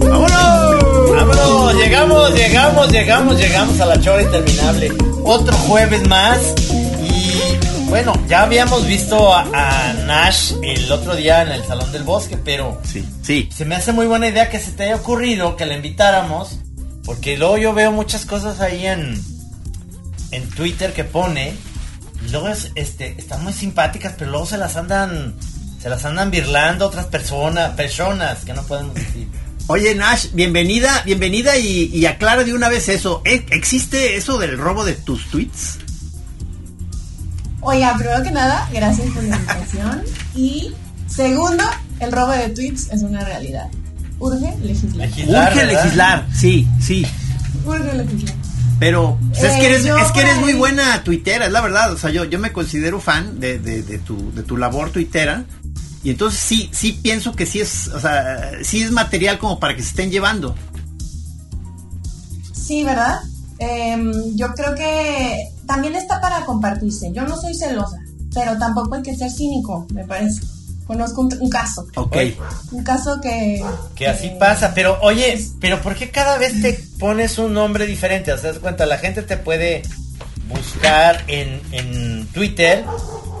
¡Vámonos! ¡Vámonos! Llegamos, llegamos, llegamos, llegamos a la chora interminable. Otro jueves más. Y bueno, ya habíamos visto a, a Nash el otro día en el Salón del Bosque, pero Sí, sí. se me hace muy buena idea que se te haya ocurrido que la invitáramos. Porque luego yo veo muchas cosas ahí en, en Twitter que pone. Y luego es, este, están muy simpáticas, pero luego se las andan. Se las andan birlando otras personas, personas que no podemos decir. Oye, Nash, bienvenida, bienvenida y, y aclara de una vez eso. ¿E- ¿Existe eso del robo de tus tweets? Oiga, primero que nada, gracias por la invitación. Y segundo, el robo de tweets es una realidad. Urge legislar. Legislar, Urge ¿verdad? legislar, sí, sí. Urge legislar. Pero pues, es, Eh, que eres, yo es que eres por muy buena tuitera, es la verdad. O sea, yo, yo me considero fan de, de, de tu, de tu labor tuitera. Y entonces sí, sí pienso que sí es, o sea, sí es material como para que se estén llevando. Sí, ¿verdad? Em, yo creo que también está para compartirse. Yo no soy celosa, pero tampoco hay que ser cínico, me parece. Conozco un, un caso. Ok. Un caso que... Que así pasa, pero oye, pero ¿por qué cada vez te pones un nombre diferente? O sea, das cuenta, la gente te puede buscar en, en Twitter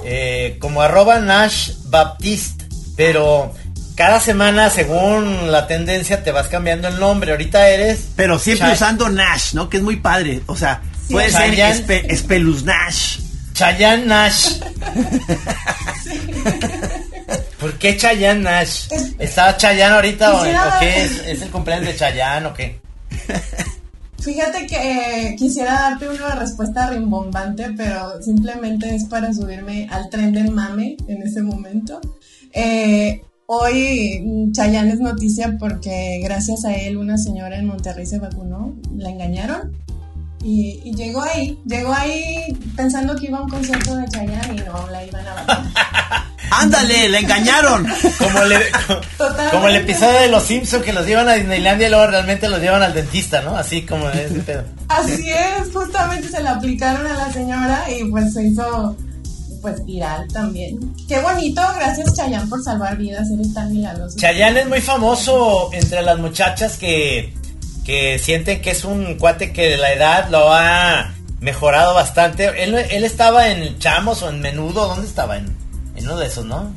eh, como arroba Nash Baptiste, pero cada semana, según la tendencia, te vas cambiando el nombre. Ahorita eres... Pero siempre Chay- usando Nash, ¿no? Que es muy padre. O sea, Sí. puede ser Chayanne. espe, Espeluz-Nash. Chayanne Nash. ¿Por qué Chayanne Nash? ¿Está Chayanne ahorita o, qué? ¿Es, ¿Es el cumpleaños de Chayanne o qué? Fíjate que eh, quisiera darte una respuesta rimbombante, pero simplemente es para subirme al tren del mame en ese momento. Eh, hoy Chayanne es noticia porque gracias a él una señora en Monterrey se vacunó, la engañaron y, y llegó ahí, llegó ahí pensando que iba a un concierto de Chayanne y no la iban a vacunar. ¡Ándale! ¡Le engañaron! Como, le- el episodio de Los Simpsons que los llevan a Disneylandia y luego realmente los llevan al dentista, ¿no? Así como ese pedo. Así es, justamente se la aplicaron a la señora y pues se hizo pues viral también. Qué bonito, gracias Chayanne por salvar vidas, eres tan milagroso. Chayanne es muy famoso entre las muchachas que, que sienten que es un cuate que de la edad lo ha mejorado bastante. Él, él estaba en Chamos o en Menudo, ¿dónde estaba? En, en uno de esos, ¿no?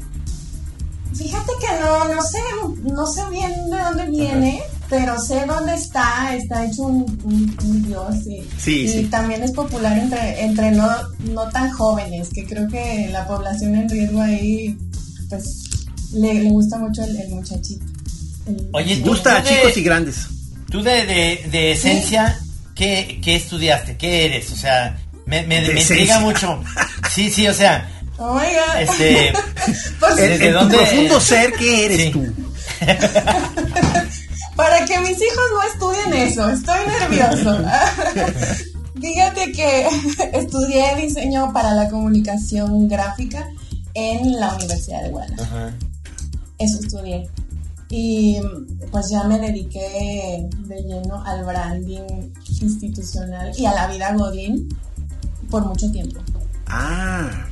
Fíjate que no, no sé, no sé bien de dónde viene, pero sé dónde está, está hecho un, un- un dios y, Sí, y sí. también es popular entre, entre no, no tan jóvenes, que creo que la población en riesgo ahí pues le, le gusta mucho el, el muchachito. El- Oye, el- tú- Gusta a chicos y grandes. Tú de, de, de esencia, ¿qué, qué estudiaste? ¿Qué eres? O sea, me, me, me intriga mucho. Sí, sí, o sea, Oh my God. este... Si- ¿Desde En, en tu dónde- profundo ser, ¿qué eres Sí. tú? Para que mis hijos no estudien eso, estoy nervioso. Fíjate que estudié diseño para la comunicación gráfica en la Universidad de Guadalajara. Ajá. Eso estudié. Y pues ya me dediqué de lleno al branding institucional y a la vida godín por mucho tiempo. Ah,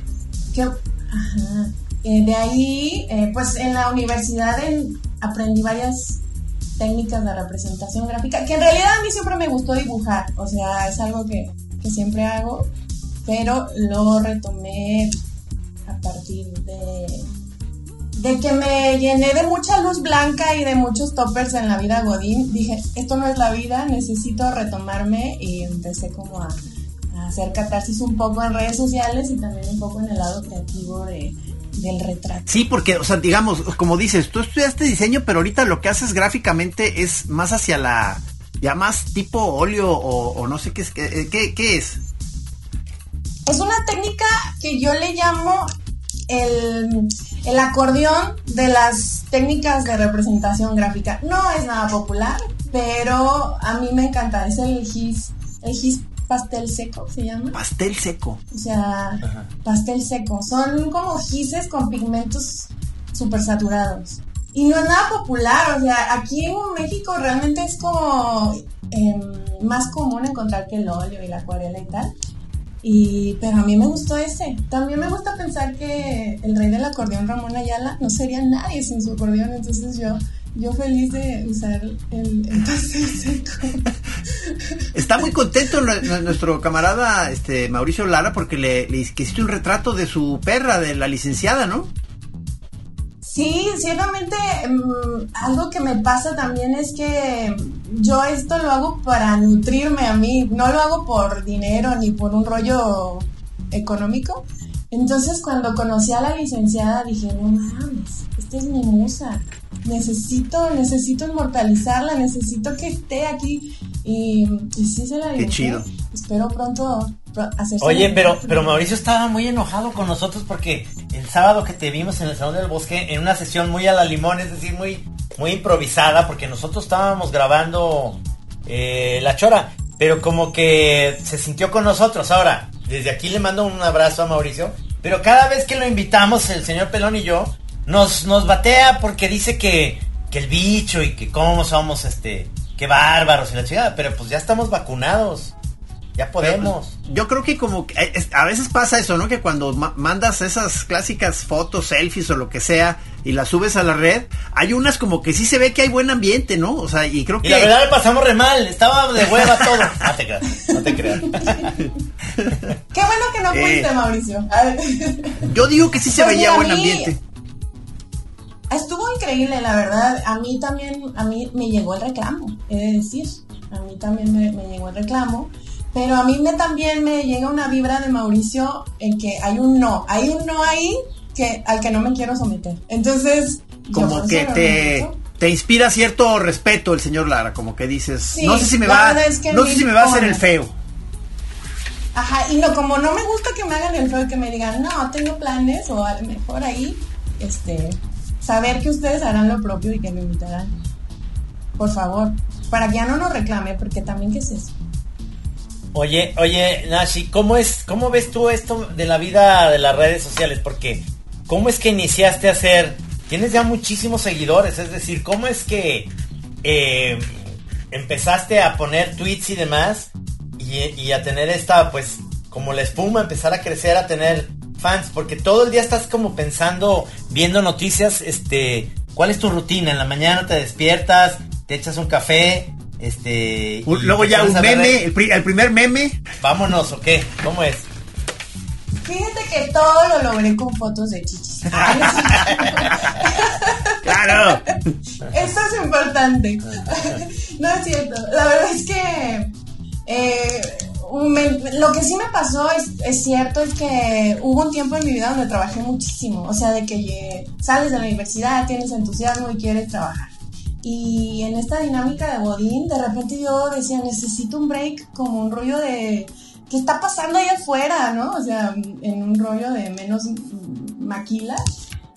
Eh, de ahí, eh, pues en la universidad en- aprendí varias técnicas de representación gráfica, que en realidad a mí siempre me gustó dibujar, o sea, es algo que, que siempre hago, pero lo retomé a partir de, de que me llené de mucha luz blanca y de muchos toppers en la vida Godín. Dije, esto no es la vida, necesito retomarme y empecé como a hacer catarsis un poco en redes sociales y también un poco en el lado creativo de, del retrato. sí, porque, o sea, digamos, como dices, tú estudiaste diseño, pero ahorita lo que haces gráficamente es más hacia la, ya más tipo óleo o, o no sé qué es, qué, qué- qué es. Es una técnica que yo le llamo el, el acordeón de las técnicas de representación gráfica. No es nada popular, pero a mí me encanta. Es el gis, el gis pastel seco, se llama. Pastel seco. O sea, pastel seco. Son como gises con pigmentos súper saturados. Y no es nada popular, o sea, aquí en México realmente es como em, más común encontrar que el óleo y la acuarela y tal. Y, pero a mí me gustó ese. También me gusta pensar que el rey del acordeón, Ramón Ayala, no sería nadie sin su acordeón. Entonces yo, yo feliz de usar el, el seco. Está muy contento nuestro camarada este Mauricio Lara porque le, hiciste un retrato de su perra, de la licenciada, ¿no? Sí, ciertamente mm, algo que me pasa también es que yo esto lo hago para nutrirme a mí, no lo hago por dinero ni por un rollo económico. Entonces cuando conocí a la licenciada dije, no mames, esta es mi musa, necesito, necesito inmortalizarla, necesito que esté aquí. Y, sí se la Qué chido. Espero pronto Oye, pero, pero Mauricio estaba muy enojado con nosotros porque el sábado que te vimos en el Salón del Bosque, en una sesión muy a la limón, es decir, muy, muy improvisada, porque nosotros estábamos grabando eh, La Chora, pero como que se sintió con nosotros. Ahora, desde aquí le mando un abrazo a Mauricio, pero cada vez que lo invitamos, el señor Pelón y yo, nos, nos batea porque dice que, que el bicho y que cómo somos, este, qué bárbaros y la chingada, pero pues ya estamos vacunados. Ya podemos. yo creo que como eh, a veces pasa eso, ¿no? Que cuando mandas esas clásicas fotos, selfies o lo que sea y las subes a la red, hay unas como que sí se ve que hay buen ambiente, ¿no? O sea, y creo que... Y la verdad le pasamos re mal, estaba de hueva todo. No te creas, no te creas. Qué bueno que no fuiste, eh, Mauricio. yo digo que sí se pues veía buen ambiente. Estuvo increíble, la verdad. A mí también, a mí me llegó el reclamo, he de decir. A mí también me, me llegó el reclamo. Pero a mí me, también me llega una vibra de Mauricio en que hay un no, hay un no ahí que, al que no me quiero someter. Entonces, como que te, te inspira cierto respeto el señor Lara, como que dices, no sé si me va, no sé si me va a hacer el feo. Ajá, y no, como no me gusta que me hagan el feo y que me digan, no, tengo planes, o a lo mejor ahí, este, saber que ustedes harán lo propio y que me invitarán. Por favor, para que ya no nos reclame, porque también, ¿qué es eso? Oye, oye, Nashi, ¿cómo es, cómo ves tú esto de la vida de las redes sociales? Porque, ¿cómo es que iniciaste a hacer? Tienes ya muchísimos seguidores, es decir, ¿cómo es que eh, empezaste a poner tweets y demás y, a tener esta, pues, como la espuma, empezar a crecer, a tener fans? Porque todo el día estás como pensando, viendo noticias, este, ¿cuál es tu rutina? En la mañana te despiertas, te echas un café, este. luego ya un meme, el, primer meme. Vámonos, ¿o qué? ¿Cómo es? Fíjate que todo lo logré con fotos de chichis. claro. Eso es importante. no es cierto. La verdad es que eh, lo que sí me pasó es, es, cierto, es que hubo un tiempo en mi vida donde trabajé muchísimo. O sea, de que sales de la universidad, tienes entusiasmo y quieres trabajar. Y en esta dinámica de Bodín, de repente yo decía, necesito un break, como un rollo de, ¿qué está pasando ahí afuera, no? O sea, en un rollo de menos maquila.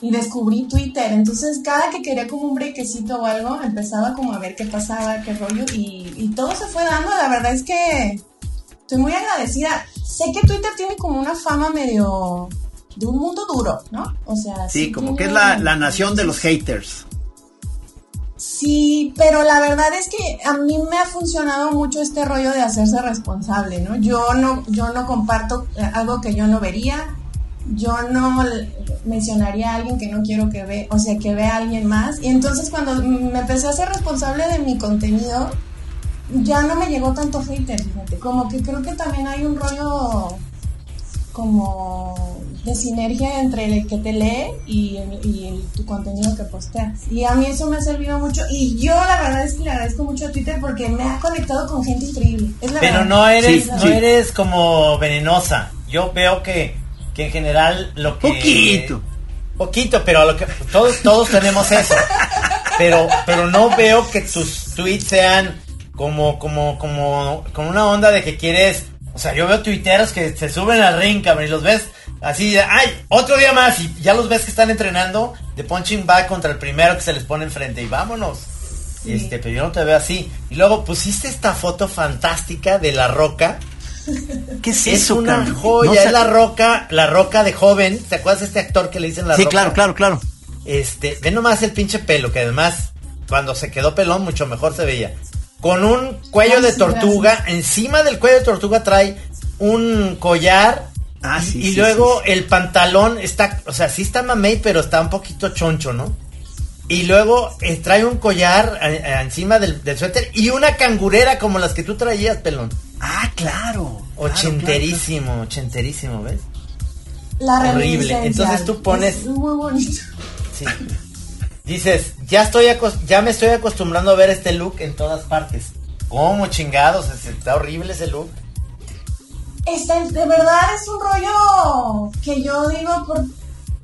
Y descubrí Twitter, entonces cada que quería como un breakcito o algo, empezaba como a ver qué pasaba, qué rollo, y, y todo se fue dando, la verdad es que estoy muy agradecida. Sé que Twitter tiene como una fama medio de un mundo duro, ¿no? O sea, sí, como que es la, la nación de los haters. Sí, pero la verdad es que a mí me ha funcionado mucho este rollo de hacerse responsable, ¿no? Yo no, yo no comparto eh, algo que yo no vería, yo no mencionaría a alguien que no quiero que vea, o sea, que vea a alguien más. Y entonces cuando me empecé a ser responsable de mi contenido, ya no me llegó tanto hater, fíjate. Como que creo que también hay un rollo como de sinergia entre el que te lee y, tu contenido que posteas. Y a mí eso me ha servido mucho. Y yo la verdad es que le agradezco mucho a Twitter porque me ha conectado con gente increíble. Pero no eres, no eres como venenosa. Yo veo que, que en general lo que... Poquito. Poquito, pero lo que todos, todos tenemos eso. Pero, pero no veo que tus tweets sean como, como, como, con una onda de que quieres o sea, yo veo tuiteros que se suben al ring, cabrón, y los ves así, ¡ay! Otro día más, y ya los ves que están entrenando de punching back contra el primero que se les pone enfrente, y vámonos. Este, pero yo no te veo así. Y luego pusiste esta foto fantástica de la roca. ¿Qué es, eso, una joya, es la roca, la roca de joven. ¿Te acuerdas de este actor que le dicen la roca? Sí, claro, claro, claro. Este, ve nomás el pinche pelo, que además, cuando se quedó pelón, mucho mejor se veía con un cuello de tortuga. Encima del cuello de tortuga trae un collar Ah, y- sí, y sí, luego sí, el pantalón está, o sea, sí está mamey, pero está un poquito choncho, ¿no? Y luego eh, trae un collar eh, eh, encima del, del suéter y una cangurera como las que tú traías, pelón. Ah, claro. claro, Ochenterísimo, ochenterísimo, ¿ves? La Horrible. Entonces tú pones- Es muy bonito. Sí. Dices, ya estoy ya me estoy acostumbrando a ver este look en todas partes. ¿Cómo chingados? Es- Está horrible ese look. Está, de verdad es un rollo que yo digo por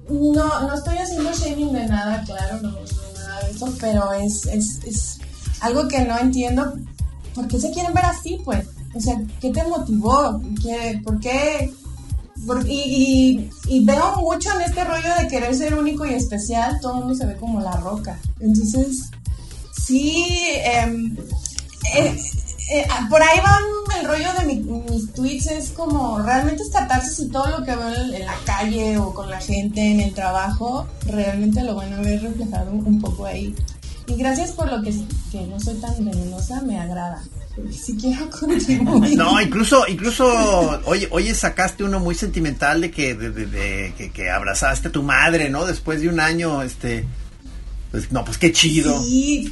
no no estoy haciendo shaming de nada claro no, nada de eso pero es, es, es algo que no entiendo. Por qué se quieren ver así pues o sea qué te motivó ¿Qué- por qué y veo mucho en este rollo de querer ser único y especial todo el mundo se ve como la roca. Entonces sí em, eh, eh, ah, por ahí van el rollo de mi- mis tweets, es como realmente es catarsis y todo lo que veo en, en la calle o con la gente en el trabajo, realmente lo van a ver reflejado un, un poco ahí. Y gracias por lo que, que no soy tan venenosa, me agrada. Si quiero contribuir. No, incluso, incluso, oye, oye, sacaste uno muy sentimental de que, de, de- de- que, que abrazaste a tu madre, ¿no? Después de un año, este, pues, no, pues qué chido. Sí.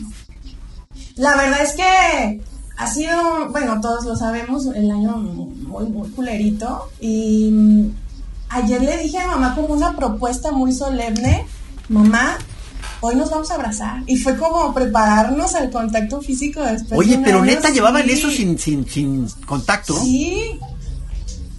La verdad es que ha sido, bueno, todos lo sabemos, el año muy, muy culerito. Y mm, ayer le dije a mamá como una propuesta muy solemne, mamá, hoy nos vamos a abrazar. Y fue como prepararnos al contacto físico después. de Oye, pero año, neta, llevaban eso sin, sin, sin contacto. Sí.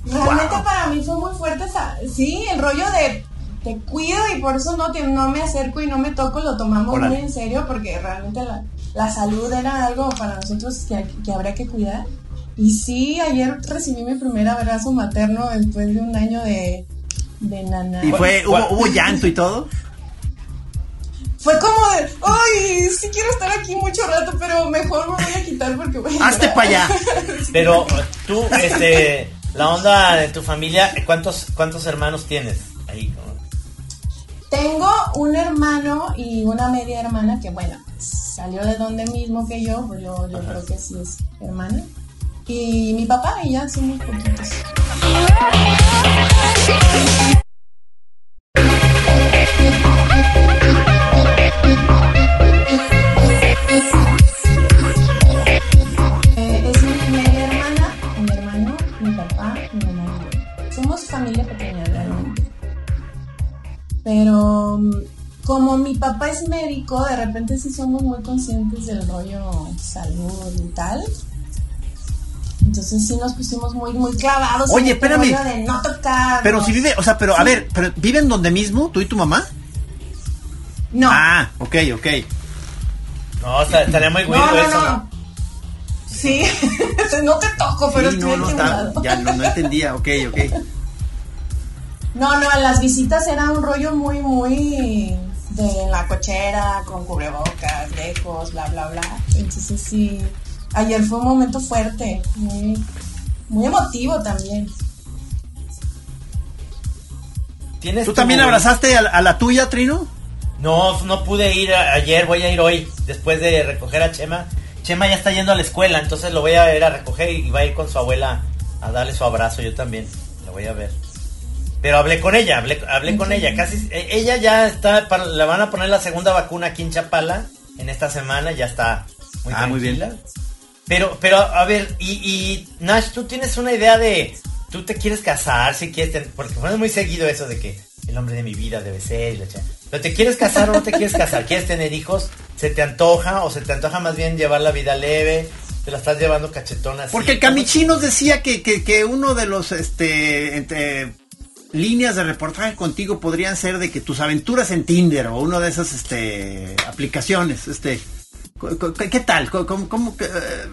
Realmente Wow. para mí fue muy fuerte esa, sí, el rollo de te cuido y por eso no, te, no me acerco y no me toco, lo tomamos muy en serio porque realmente la, la salud era algo para nosotros que, que habría que cuidar. Y sí, ayer recibí mi primer abrazo materno después de un año de, de nana. Y fue, ¿Cuál- hubo, hubo llanto y todo. Fue como de, ay, sí quiero estar aquí mucho rato, pero mejor me voy a quitar porque voy a Hazte llorar". para allá. Pero tú, este, la onda de tu familia, ¿cuántos, cuántos hermanos tienes? Ahí. Tengo un hermano y una media hermana que, bueno, salió de donde mismo que yo, pues yo, yo creo que sí es hermana. Y mi papá y ya somos poquitos. Eh, es mi media hermana, mi hermano, mi papá, mi mamá y yo. Somos familia pequeña realmente. Pero mm, como mi papá es médico, de repente sí somos muy conscientes del rollo salud y tal. Entonces sí nos pusimos muy, muy clavados. Oye, en este espérame. rollo de no tocar. Pero si vive, o sea, pero a ver, pero ¿viven donde mismo, tú y tu mamá? No. Ah, ok, ok. No, o sea, estaría muy no, weird no, eso, no. Sí, no te toco, pero Sí, estoy no, está, ya no, no entendía, ok, ok. No, no, las visitas era un rollo muy, muy de la cochera, con cubrebocas, lejos, bla, bla, bla. Entonces sí, ayer fue un momento fuerte, muy, muy emotivo también. ¿Tienes ¿Tú tu- también abrazaste a, a la tuya, Trino? No, no pude ir a- ayer, voy a ir hoy, después de recoger a Chema. Chema ya está yendo a la escuela, entonces lo voy a ir a recoger y va a ir con su abuela a darle su abrazo, yo también, lo voy a ver. Pero hablé con ella, hablé, hablé con ella, casi, e- ella ya está, para- le van a poner la segunda vacuna aquí en Chapala en esta semana, ya está muy Ah, muy bien. Pero, pero, a ver, y, y Nash, tú tienes una idea de, tú te quieres casar, si quieres, ten- porque fue muy seguido eso de que el hombre de mi vida debe ser, y la pero te quieres casar o no te quieres casar, quieres tener hijos, se te antoja o se te antoja más bien llevar la vida leve, te la estás llevando cachetona. así. Porque el Camichi nos decía que, que, que uno de los este entre líneas de reportaje contigo podrían ser de que tus aventuras en Tinder o una de esas este aplicaciones, este ¿qué tal? ¿Cómo, cómo eh,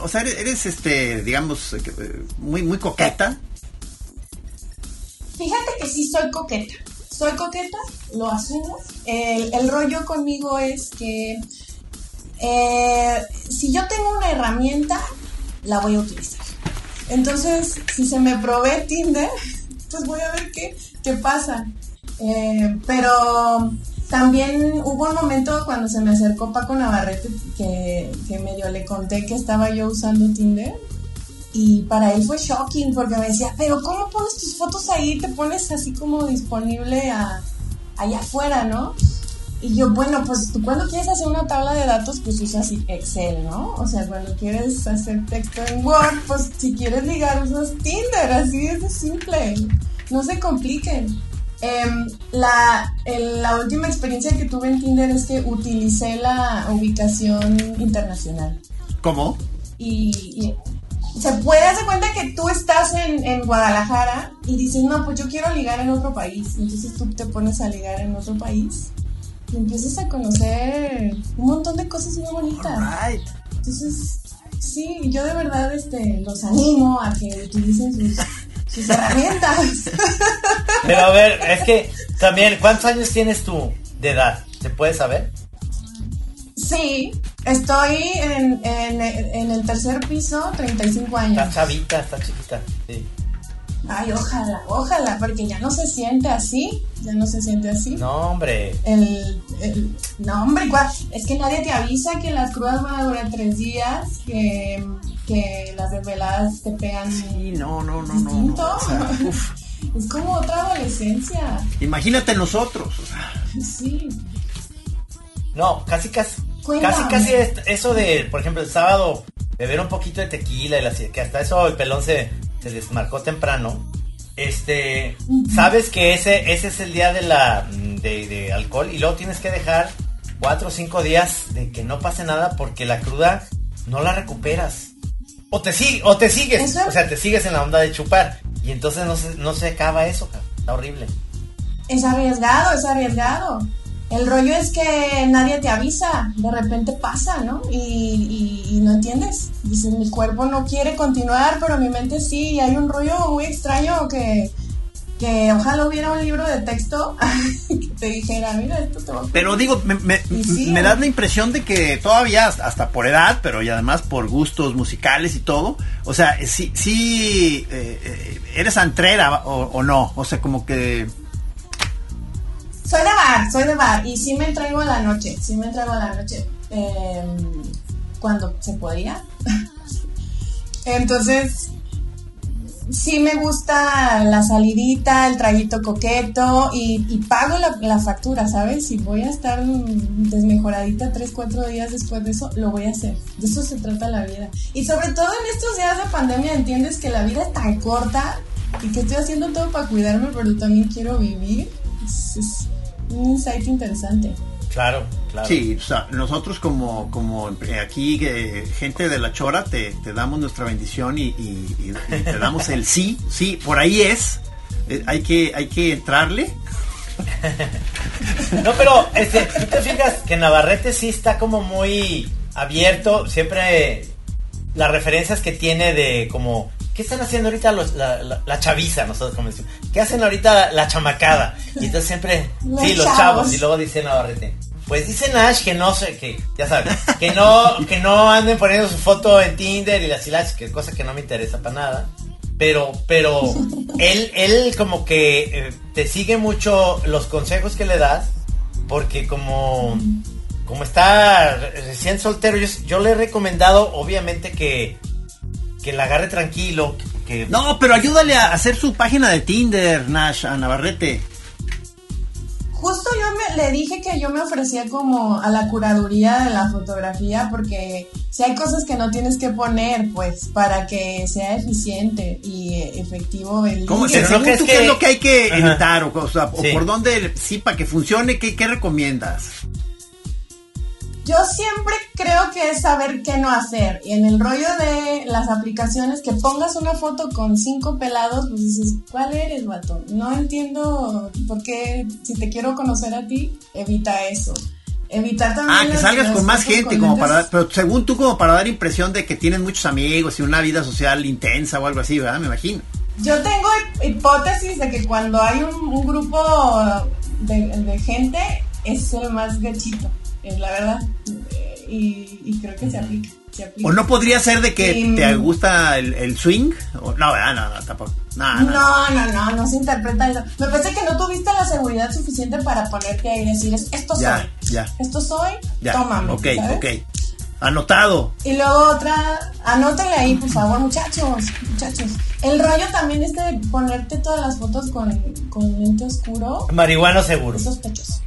o sea, eres, este digamos eh, eh, muy muy coqueta? Fíjate que sí soy coqueta. Soy coqueta, lo asumo. El, rollo conmigo es que si yo tengo una herramienta, la voy a utilizar. Entonces, si se me provee Tinder, pues voy a ver qué, qué pasa. Eh, pero también hubo un momento cuando se me acercó Paco Navarrete que, que medio le conté que estaba yo usando Tinder. Y para él fue shocking porque me decía, pero ¿cómo pones tus fotos ahí? Te pones así como disponible a, allá afuera, ¿no? Y yo, bueno, pues tú cuando quieres hacer una tabla de datos, pues usas Excel, ¿no? O sea, cuando quieres hacer texto en Word, pues si quieres ligar usas Tinder, así es de simple. No se compliquen. Em, la, la última experiencia que tuve en Tinder es que utilicé la ubicación internacional. ¿Cómo? Y, se puede hacer cuenta que tú estás en, en, Guadalajara y dices, no, pues yo quiero ligar en otro país. Entonces tú te pones a ligar en otro país y empiezas a conocer un montón de cosas muy bonitas. Entonces, sí, yo de verdad este, los animo a que utilicen sus, sus herramientas. Pero a ver, es que también, ¿cuántos años tienes tú de edad? ¿Se puede saber? Sí, estoy en, en, en el tercer piso, 35 años. Está chavita, está chiquita, sí. Ay, ojalá, ojalá, porque ya no se siente así, ya no se siente así. No, hombre. El, el, no, hombre, es que nadie te avisa que las crudas van a durar tres días, que, que las desveladas te pegan. Sí, no, no, no, distinto. no. O sea, es como otra adolescencia. Imagínate nosotros. O sea. Sí. No, casi, casi. Casi, casi eso de, por ejemplo, el sábado beber un poquito de tequila y la, que hasta eso el pelón se, se desmarcó temprano. Este, sabes que ese, ese es el día de la de, de, alcohol y luego tienes que dejar cuatro o cinco días de que no pase nada porque la cruda no la recuperas. O te, o te sigues, o sea, te sigues en la onda de chupar y entonces no se, no se acaba eso, está horrible. Es arriesgado, es arriesgado. El rollo es que nadie te avisa, de repente pasa, ¿no? Y, y, no entiendes. Dices, mi cuerpo no quiere continuar, pero mi mente sí. Y hay un rollo muy extraño que, que ojalá hubiera un libro de texto que te dijera, mira, esto te va a... Pero digo, me, me, me das la impresión de que todavía, hasta por edad, pero y además por gustos musicales y todo, o sea, sí, sí eh, eres antrera o, o no, o sea, como que soy de bar, soy de bar. Y sí me entrego a la noche, sí me entrego a la noche. Eh, cuando se podía. Entonces, sí me gusta la salidita, el traguito coqueto y, pago la, factura, ¿sabes? Si voy a estar desmejoradita tres, cuatro días después de eso, lo voy a hacer. De eso se trata la vida. Y sobre todo en estos días de pandemia entiendes que la vida es tan corta y que estoy haciendo todo para cuidarme, pero también quiero vivir. Es un insight interesante. Claro, claro. Sí, o sea, nosotros como, como aquí, eh, gente de la chora, te, te, damos nuestra bendición y, y, y, te damos el sí, sí, por ahí es. Eh, hay, que, hay que entrarle. no, pero este, tú te fijas que Navarrete sí está como muy abierto, siempre las referencias que tiene de como ¿qué están haciendo ahorita los, la, la, la, chaviza? Nosotros como decimos, ¿qué hacen ahorita la, chamacada? Y entonces siempre, los sí, los chavos. chavos. Y luego dice Navarrete, pues dice Nash que no sé, que ya sabes, que no, que no anden poniendo su foto en Tinder y las hilas, que es cosa que no me interesa para nada. Pero, pero él, él como que eh, te sigue mucho los consejos que le das, porque como, como está recién soltero, yo, yo le he recomendado, obviamente, que que la agarre tranquilo. Que, no, pero ayúdale a hacer su página de Tinder, Nash, a Navarrete. Justo yo me, le dije que yo me ofrecía como a la curaduría de la fotografía porque si hay cosas que no tienes que poner, pues, para que sea eficiente y efectivo el ¿Cómo ligue. según tú es qué que- es lo que hay que Ajá. editar? O, o sea, o Sí. por dónde, sí, para que funcione, ¿qué, qué recomiendas? Yo siempre creo que es saber qué no hacer. Y en el rollo de las aplicaciones, que pongas una foto con cinco pelados, pues dices, ¿cuál eres, vato? No entiendo por qué, si te quiero conocer a ti, evita eso. Evitar también. Ah, que salgas con más gente, con como para, pero según tú, como para dar impresión de que tienes muchos amigos y una vida social intensa o algo así, ¿verdad? Me imagino. Yo tengo hip- hipótesis de que cuando hay un, un grupo de, de gente, es el más gachito, es la verdad. Eh, Y, y creo que se aplica. se aplica. ¿O no podría ser de que Sí. te gusta el, el swing? O- no, ¿verdad? No, no, tampoco. No, no. No, no, no, no se interpreta eso. Me parece que no tuviste la seguridad suficiente para ponerte ahí y decir, esto soy, Ya, ya, esto soy, ya. tómame. ok, ¿sabes? ok. Anotado. Y luego otra, anótenle ahí, por favor, muchachos, muchachos. El rollo también es de ponerte todas las fotos con, con lente oscuro. Marihuano seguro. Es sospechoso.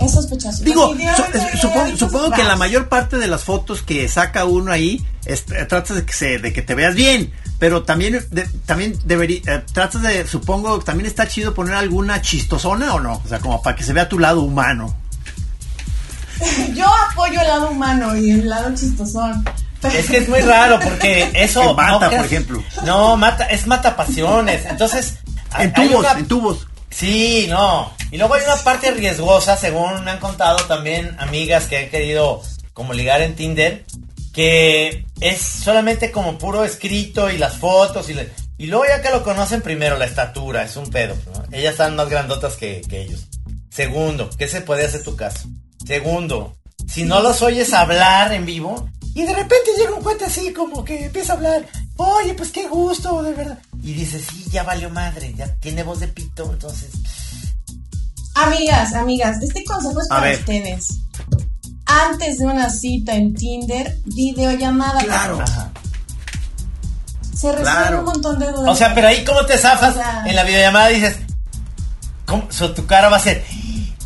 Es sospechoso. Digo, su- supongo, supongo que la mayor parte de las fotos que saca uno ahí es- eh, tratas de que se, de que te veas bien, pero también de- también debería eh, tratas de supongo también está chido poner alguna chistosona o no, o sea, como para que se vea tu lado humano. Yo apoyo el lado humano y el lado chistosón. Es que es muy raro porque eso. Mata, no por ejemplo. No, mata, es mata pasiones. Entonces. En tubos, una- en tubos. Sí, no. Y luego hay una parte riesgosa, según me han contado también amigas que han querido como ligar en Tinder, que es solamente como puro escrito y las fotos y, luego ya que lo conocen primero, la estatura, es un pedo. Ellas están más grandotas que, que ellos. Segundo, ¿qué se puede hacer tu caso? Segundo, si no los oyes hablar en vivo y de repente llega un cuate así como que empieza a hablar, oye, pues qué gusto, de verdad. Y dices, sí, ya valió madre, ya tiene voz de pito, entonces... Amigas, amigas, este consejo es para ver. ustedes. Antes de una cita en Tinder, videollamada. Claro. Ajá. Se resuelve Claro. un montón de dudas. O sea, pero ahí cómo te zafas O sea- en la videollamada dices, ¿cómo? So, tu cara va a ser,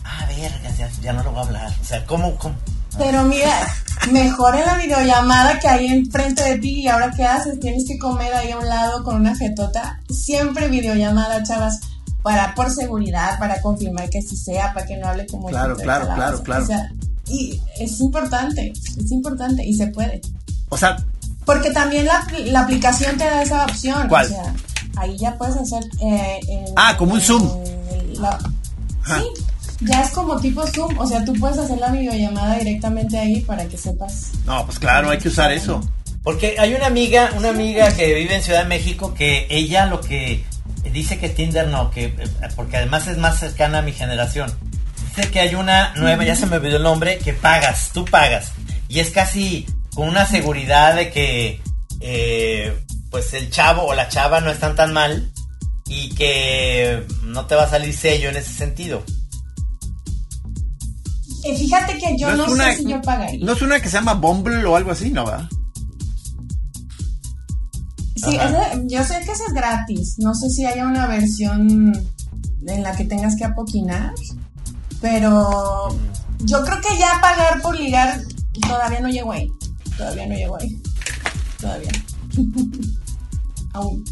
ah, verga, ya, ya no lo voy a hablar. O sea, ¿cómo? cómo? Pero mira, mejor en la videollamada que ahí enfrente de ti y ahora qué haces, tienes que comer ahí a un lado con una jetota. Siempre videollamada, chavas, para por seguridad, para confirmar que sí sea, para que no hable como Claro, claro, claro, claro. O sea, y es importante, es importante y se puede. O sea, Porque también la, la aplicación te da esa opción. ¿Cuál? O sea, ahí ya puedes hacer. eh, en- Ah, como un Zoom. la- sí, ya es como tipo Zoom. O sea, tú puedes hacer la videollamada directamente ahí para que sepas. no, pues claro, hay que usar eso. Porque hay una amiga, una amiga que vive en Ciudad de México que ella lo que dice que Tinder no, que eh, porque además es más cercana a mi generación. Dice que hay una nueva, ya se me olvidó el nombre, que pagas, tú pagas. Y es casi con una seguridad de que eh, pues el chavo o la chava no están tan mal y que no te va a salir sello en ese sentido. Eh, fíjate que yo no, una, sé si yo pagaría. no es una que se llama Bumble o algo así, ¿no va? Sí, yo sé que ese es gratis. No sé si haya una versión en la que tengas que apoquinar. Pero yo creo que ya pagar por ligar todavía no llego ahí. Todavía no llego ahí. Todavía. Aún.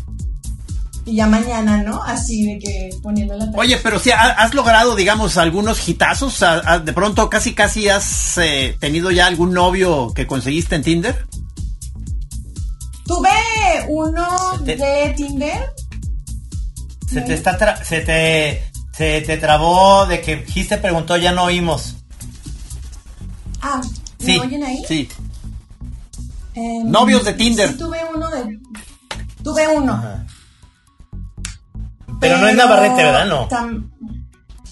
Y ya mañana, ¿no? Así de que poniendo la Oye, pero si has logrado, digamos, algunos hitazos, de pronto casi casi has eh, tenido ya algún novio que conseguiste en Tinder. Tuve uno te- de Tinder. Se te está tra- se te se te trabó de que Gis te preguntó, ya no oímos. Ah, ¿me Sí, oyen ahí? Sí. Em, Novios de Tinder. Sí, tuve uno de. Tuve uno. Ajá. Pero no es Navarrete, ¿verdad? No. tam-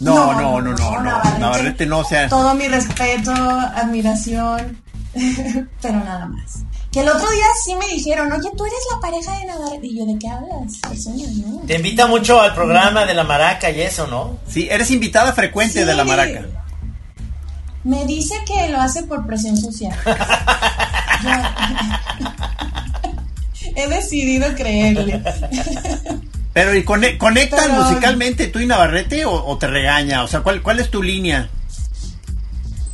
No, no, no, no, no. Navarrete. Navarrete no, o sea. Todo mi respeto, admiración, pero nada más. Que el otro día sí me dijeron, oye, tú eres la pareja de Navarrete. Y yo, ¿de qué hablas? Persona, no. Te invita mucho al programa de la maraca y eso, ¿no? Sí, eres invitada frecuente Sí. de la maraca. Me dice que lo hace por presión social. Yo- He decidido creerle. Pero ¿y cone- conectan Pero- musicalmente tú y Navarrete o, o te regaña? O sea, ¿cuál, ¿cuál es tu línea?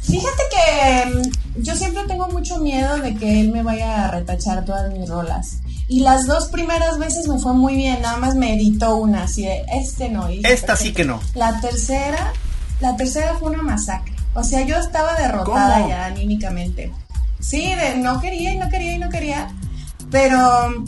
Fíjate que mm, yo siempre tengo mucho miedo de que él me vaya a retachar todas mis rolas. Y las dos primeras veces me fue muy bien, nada más me editó una, así de, este no. dije, Esta sí que no. La tercera, la tercera fue una masacre. O sea, yo estaba derrotada ¿Cómo? ya anímicamente. Sí, de no quería y no quería y no quería. Pero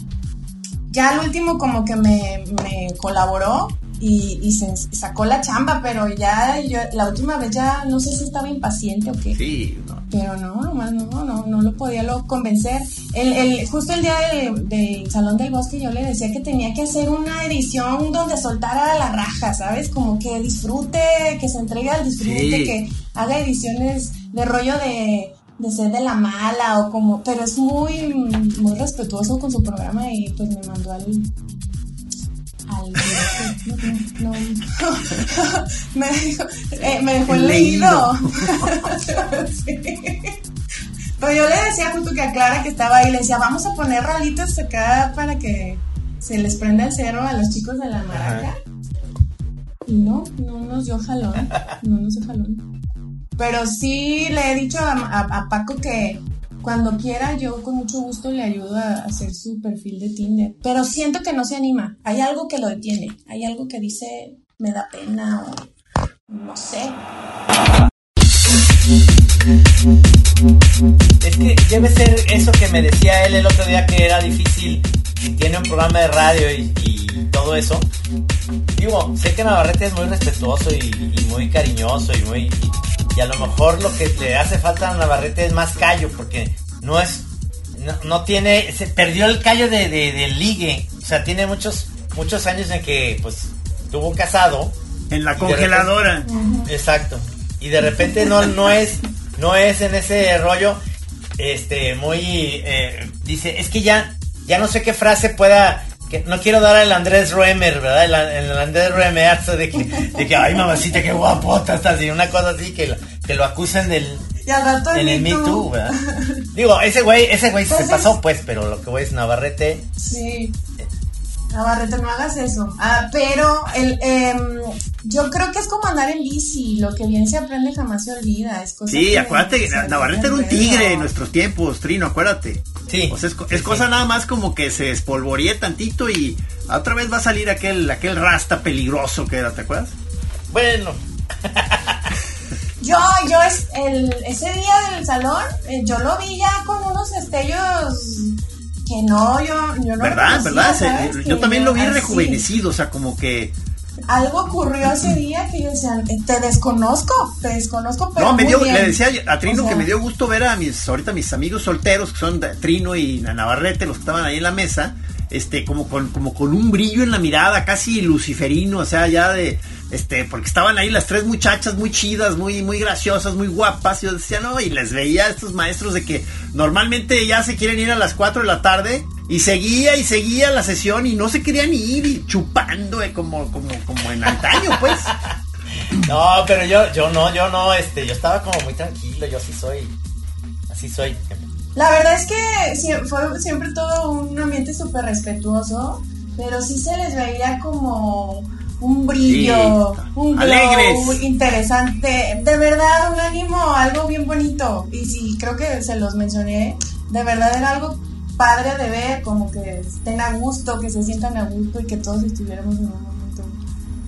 ya al último como que me, me colaboró y, y se sacó la chamba, pero ya yo, la última vez ya no sé si estaba impaciente o qué. Sí, no. Pero no, nomás no, no, no lo podía lo convencer. El, el, justo el día del, del Salón del Bosque yo le decía que tenía que hacer una edición donde soltara la raja, ¿sabes? Como que disfrute, que se entregue al disfrute, Sí. que haga ediciones de rollo de, de ser de la mala o como... Pero es muy, muy respetuoso con su programa y pues me mandó al... al no, no, no. me, dijo, eh, me dejó el leído. Sí. Pero yo le decía justo que a Clara que estaba ahí, le decía, vamos a poner ralitos acá para que se les prenda el cerro a los chicos de la maraca. Y no, no nos dio jalón, no nos dio jalón. Pero sí le he dicho a, Paco que cuando quiera yo con mucho gusto le ayudo a hacer su perfil de Tinder. Pero siento que no se anima. Hay algo que lo detiene. Hay algo que dice me da pena o no sé. Es que debe ser eso que me decía él el otro día que era difícil tiene un programa de radio y, todo eso. Digo, sé que Navarrete es muy respetuoso y muy cariñoso y muy... Y, a lo mejor lo que le hace falta a Navarrete es más callo porque no es... No, no tiene... Se perdió el callo de, de, ligue. O sea, tiene muchos, muchos años en que pues estuvo casado. En la repente- congeladora. Exacto. Y de repente no, no es, no es en ese rollo, este, muy, eh, dice, es que ya, ya no sé qué frase pueda, que no quiero dar al Andrés Roemer, ¿verdad? El, el Andrés Roemer, de que, de que, ay mamacita, qué guapota estás, y una cosa así, que, lo- que lo acusen del, Y al rato en el Me Too. Too, ¿verdad? Digo, ese güey, ese güey se pasó, pues, pero lo que voy es Navarrete, Sí. Navarrete, no hagas eso. Ah, pero el, em, yo creo que es como andar en bici. Lo que bien se aprende jamás se olvida. Es cosa Sí, que acuérdate, que Navarrete era un tigre en nuestros tiempos, Trino, acuérdate. Sí. O sea, es, co- sí, es sí. cosa nada más como que se espolvoríe tantito y otra vez va a salir aquel, aquel rasta peligroso que era, ¿te acuerdas? Bueno, Yo, yo es, el, ese día del salón, eh, yo lo vi ya con unos destellos que no, yo, yo no ¿Verdad? reconocía, ¿Verdad? Se- ¿sabes? yo también lo vi así. rejuvenecido, o sea, como que... Algo ocurrió ese día que yo decía, te desconozco, te desconozco, pero no, me muy dio, bien. le decía a Trino O sea, que me dio gusto ver a mis, ahorita mis amigos solteros, que son Trino y Navarrete, los que estaban ahí en la mesa, este, como con, como con un brillo en la mirada, casi luciferino, o sea, ya de, este, porque estaban ahí las tres muchachas muy chidas, muy, muy graciosas, muy guapas, y yo decía, no, y les veía a estos maestros de que normalmente ya se quieren ir a las 4 de la tarde, y seguía y seguía la sesión y no se querían ir y chupando eh, como, como, como en antaño, pues. No, pero yo, yo no, yo no, este, yo estaba como muy tranquilo, yo sí soy, así soy. La verdad es que fue siempre todo un ambiente súper respetuoso, pero sí se les veía como un brillo, Sí, un glow interesante, de verdad un ánimo, algo bien bonito. Y sí, creo que se los mencioné, de verdad era algo padre de ver, como que estén a gusto, que se sientan a gusto y que todos estuviéramos en un momento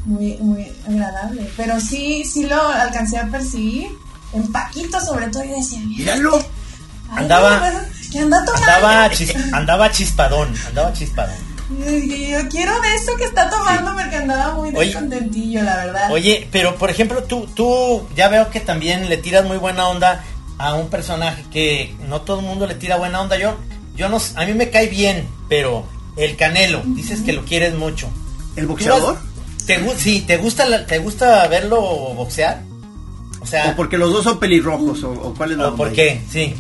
muy, muy agradable. Pero sí, sí lo alcancé a percibir. En Paquito sobre todo yo decía, "Mira, Míralo. Ay, Andaba- que anda tomando. Andaba, chis- andaba chispadón, andaba chispadón. Yo quiero de eso que está tomando porque andaba muy descontentillo, la verdad. Oye, pero por ejemplo, tú, tú ya veo que también le tiras muy buena onda a un personaje que no todo el mundo le tira buena onda. Yo, yo no, a mí me cae bien, pero el Canelo, dices que lo quieres mucho. ¿El ¿Tú boxeador? ¿Te, sí, te gusta, la- te gusta verlo boxear? O sea, ¿O porque los dos son pelirrojos? ¿O, o cuál es la ¿o por qué? Sí.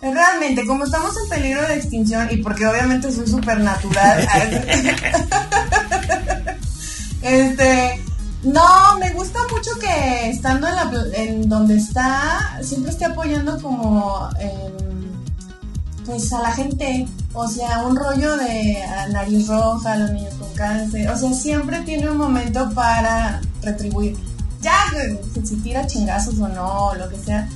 Realmente, como estamos en peligro de extinción y porque obviamente soy súper natural, este, no, me gusta mucho que estando en, la, en donde está, siempre esté apoyando como, pues a la gente, o sea, un rollo de nariz roja, los niños con cáncer, o sea, siempre tiene un momento para retribuir. Ya, si tira chingazos o no, lo que sea,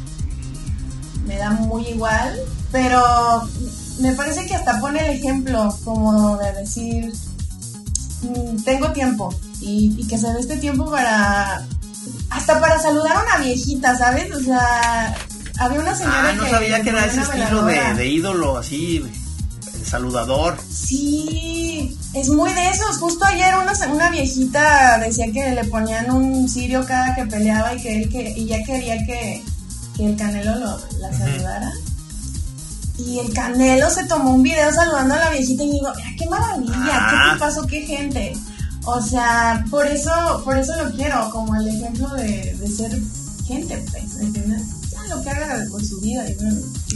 me da muy igual, pero me parece que hasta pone el ejemplo como de decir, mm, tengo tiempo y, y que se dé este tiempo para, hasta para saludar a una viejita, ¿sabes? O sea, había una señora Ah, no que... sabía que era ese estilo de, de ídolo así, saludador. Sí, es muy de esos. Justo ayer una, una viejita decía que le ponían un cirio cada que peleaba y que él que, y ya quería que, que el Canelo lo, la saludara. Y el Canelo se tomó un video saludando a la viejita y digo, mira qué maravilla, Ah. qué pasó, qué gente. O sea, por eso, por eso lo quiero, como el ejemplo de, de ser gente, pues, ¿entiendes? Lo que haga por su vida.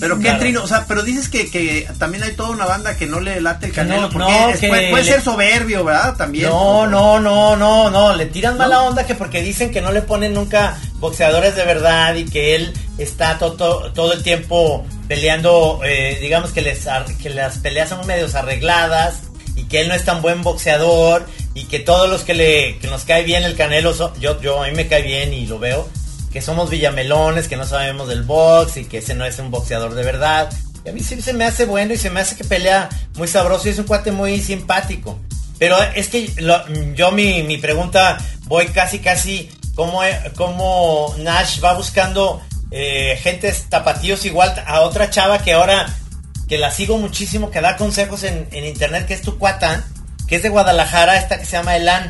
Pero qué Claro. trino, o sea, pero dices que, que también hay toda una banda que no le late el canelo, no, porque no, es- que puede, puede le- ser soberbio, ¿verdad? También. No, no, no, no, no, le tiran ¿No? mala onda que porque dicen que no le ponen nunca boxeadores de verdad y que él está todo el tiempo peleando, eh, digamos que, les, que las peleas son medios arregladas y que él no es tan buen boxeador y que todos los que le que nos cae bien el Canelo, yo, yo a mí me cae bien y lo veo, que somos villamelones, que no sabemos del box y que ese no es un boxeador de verdad. Y a mí sí se me hace bueno y se me hace que pelea muy sabroso y es un cuate muy simpático. Pero es que yo mi, mi pregunta voy casi casi como, como Nash va buscando eh, gentes tapatíos igual a otra chava que ahora que la sigo muchísimo, que da consejos en, internet, que es tu cuata, que es de Guadalajara, esta que se llama Elan.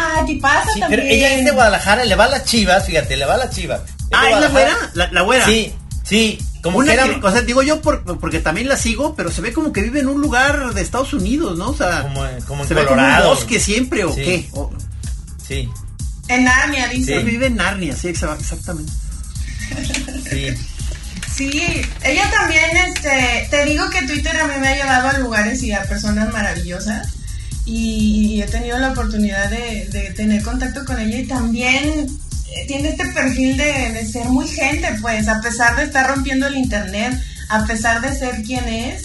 Ah, ¿qué pasa Pero ella es de Guadalajara, le va a las chivas, fíjate, le va a las chivas. ah, ¿es la güera? La, güera. Sí, sí. Como que era, o sea, digo yo porque también la sigo, pero se ve como que vive en un lugar de Estados Unidos, ¿no? O sea, como, como en se Colorado. Ve un bosque siempre o qué. Sí. En Narnia, dice. Vive en Narnia, sí, exactamente. Sí. Sí, ella también, este, te digo que Twitter a mí me ha llevado a lugares y a personas maravillosas y, he tenido la oportunidad de, tener contacto con ella y también eh, tiene este perfil de, de, ser muy gente, pues, a pesar de estar rompiendo el internet, a pesar de ser quien es,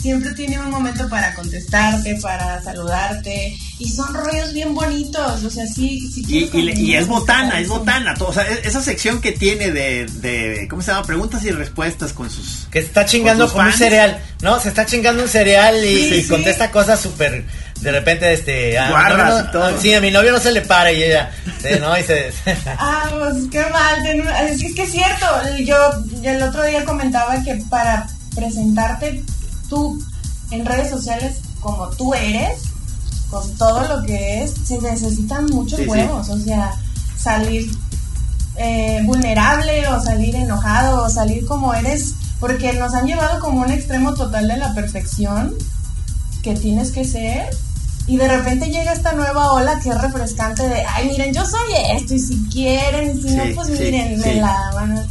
siempre tiene un momento para contestarte, para saludarte, y son rollos bien bonitos, o sea, sí, sí y, es botana, es botana, o sea, e-, esa sección que tiene de, de, ¿cómo se llama? Preguntas y respuestas con sus... Que está chingando con, un cereal, ¿no? Se está chingando un cereal y, contesta cosas súper, de repente, este... Ah, todo. Sí, a mi novio no se le para y ella, ¿no? Y se... ah, pues qué mal, es que es cierto, yo el otro día comentaba que para presentarte tú en redes sociales como tú eres, con todo lo que es, se necesitan muchos huevos, o sea, salir eh, vulnerable o salir enojado o salir como eres, porque nos han llevado como un extremo total de la perfección que tienes que ser. Y de repente llega esta nueva ola que es refrescante de, ay, miren, yo soy esto, y si quieren, si no, pues miren, me la van a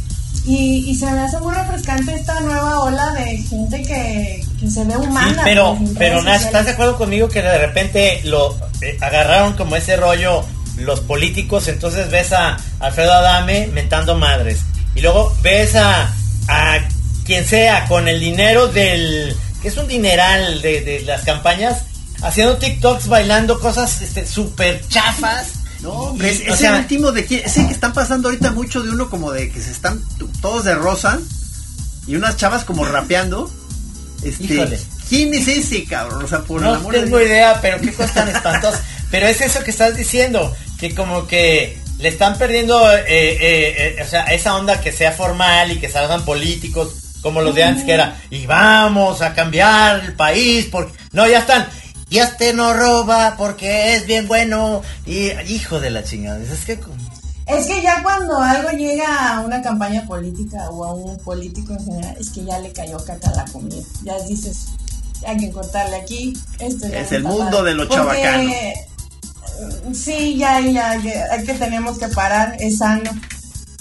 y, se me hace muy refrescante esta nueva ola de gente que, se ve humana. Sí, pero, pero Nash, ¿estás de acuerdo conmigo que de repente lo eh, agarraron como ese rollo los políticos? Entonces ves a Alfredo Adame mentando madres. Y luego ves a, a quien sea con el dinero del... que es un dineral de, de las campañas, haciendo TikToks, bailando cosas súper este, chafas no, hombre, es, el último de quién. Ese que están pasando ahorita mucho de uno como de que se están todos de rosa y unas chavas como rapeando. Este, ¿Quién es ese cabrón? O sea, por no tengo idea, pero qué cosa tan espantosa. pero es eso que estás diciendo, que como que le están perdiendo, eh, eh, eh, o sea, esa onda que sea formal y que salgan políticos como los de antes que era, y vamos a cambiar el país, porque no, ya están, y este no roba porque es bien bueno. Y hijo de la chingada, es que... Es que ya cuando algo llega a una campaña política o a un político en general, es que ya le cayó caca la comida. Ya dices, hay que cortarle aquí. Esto es el mundo de los chavacanos. Sí, ya, ya, hay que tenemos que parar, es sano.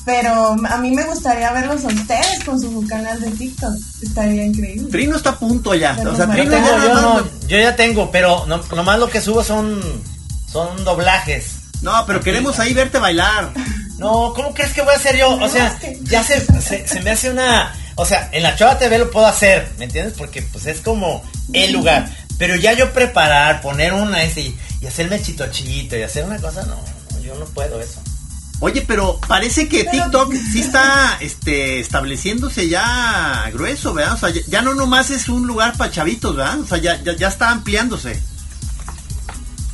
Pero a mí me gustaría verlos a ustedes con su canal de TikTok. Estaría increíble. Trino está a punto ya. yo, ya tengo, pero no, nomás lo que subo son, son doblajes. No, pero queremos ahí verte bailar. No, ¿cómo crees que voy a hacer yo? O sea, ya se, se, me hace una... O sea, en la Chava TV lo puedo hacer, ¿me entiendes? Porque pues es como el lugar. Pero ya yo preparar, poner una ese y, hacerme chitochito y hacer una cosa, no, yo no puedo eso. Oye, pero parece que TikTok sí está este, estableciéndose ya grueso, ¿verdad? O sea, ya, no nomás es un lugar para chavitos, ¿verdad? O sea, ya, ya, está ampliándose.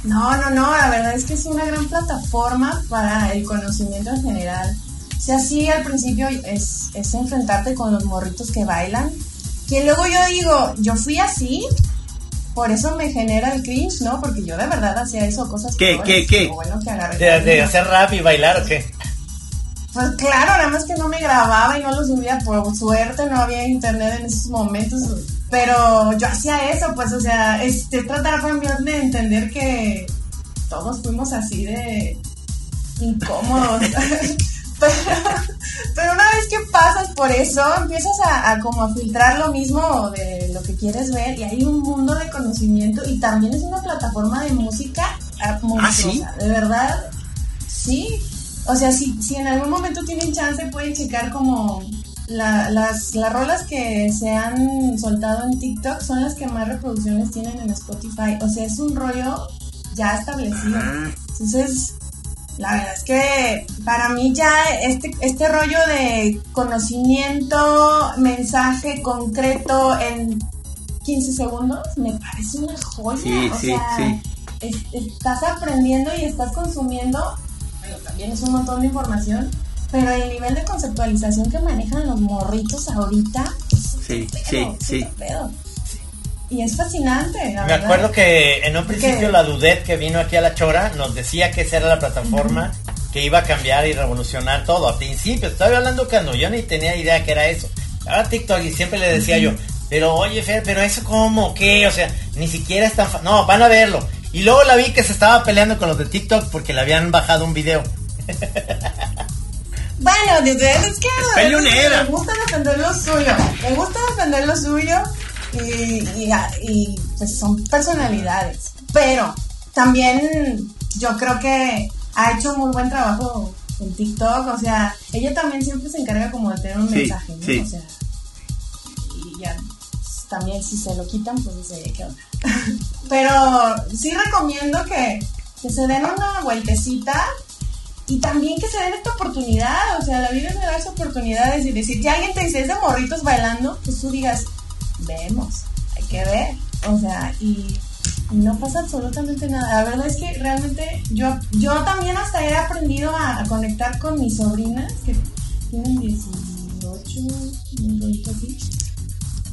No, no, no, la verdad es que es una gran plataforma para el conocimiento en general. O sea, sí, al principio es, es enfrentarte con los morritos que bailan. Que luego yo digo, yo fui así, por eso me genera el cringe, ¿no? Porque yo de verdad hacía eso, cosas ¿Qué, qué, qué? Bueno, que de, hacer rap y bailar o qué? Pues claro, nada más que no me grababa y no lo subía por suerte, no había internet en esos momentos, pero yo hacía eso, pues, o sea, este, tratar también de entender que todos fuimos así de incómodos. pero, una vez que pasas por eso, empiezas a, como a filtrar lo mismo de lo que quieres ver y hay un mundo de conocimiento y también es una plataforma de música ¿Ah, sí? De verdad, sí. o sea, si, si en algún momento tienen chance, pueden checar como la- las, las rolas que se han soltado en TikTok son las que más reproducciones tienen en Spotify. O sea, es un rollo ya establecido. Ah, Entonces, la verdad es que para mí ya este, este rollo de conocimiento, mensaje concreto en 15 segundos, me parece una joya. Sí, o sí, sea, sí. es- estás aprendiendo y estás consumiendo, bueno, también es un montón de información, pero el nivel de conceptualización que manejan los morritos ahorita, Sí, pedo, sí, sí. pedo. Y es fascinante, la Me verdad. acuerdo que en un principio ¿Qué? la Dudet que vino aquí a la Chora nos decía que esa era la plataforma que iba a cambiar y revolucionar todo. A principio, estaba hablando cuando yo ni tenía idea que era eso. Ahora TikTok y siempre le decía yo, pero oye Fer, pero eso cómo, qué, o sea, ni siquiera es tan fa- No, van a verlo. Y luego la vi que se estaba peleando con los de TikTok porque le habían bajado un video. Bueno, desde es que me gusta defender lo suyo, me gusta defender lo suyo y, y- y, pues son personalidades. Pero también yo creo que ha hecho muy buen trabajo en TikTok, o sea, ella también siempre se encarga como de tener un Sí, mensaje, ¿no? sí. O sea, y ya pues, también si se lo quitan, pues dice, ¿qué onda? Pero sí recomiendo que, que se den una vueltecita y también que se den esta oportunidad, o sea, la vida es de darse oportunidades y decir, si alguien te dice es de morritos bailando, pues tú digas, vemos, hay que ver, o sea, y, no pasa absolutamente nada. La verdad es que realmente yo, yo también hasta he aprendido a, a conectar con mis sobrinas, que tienen 18, un así.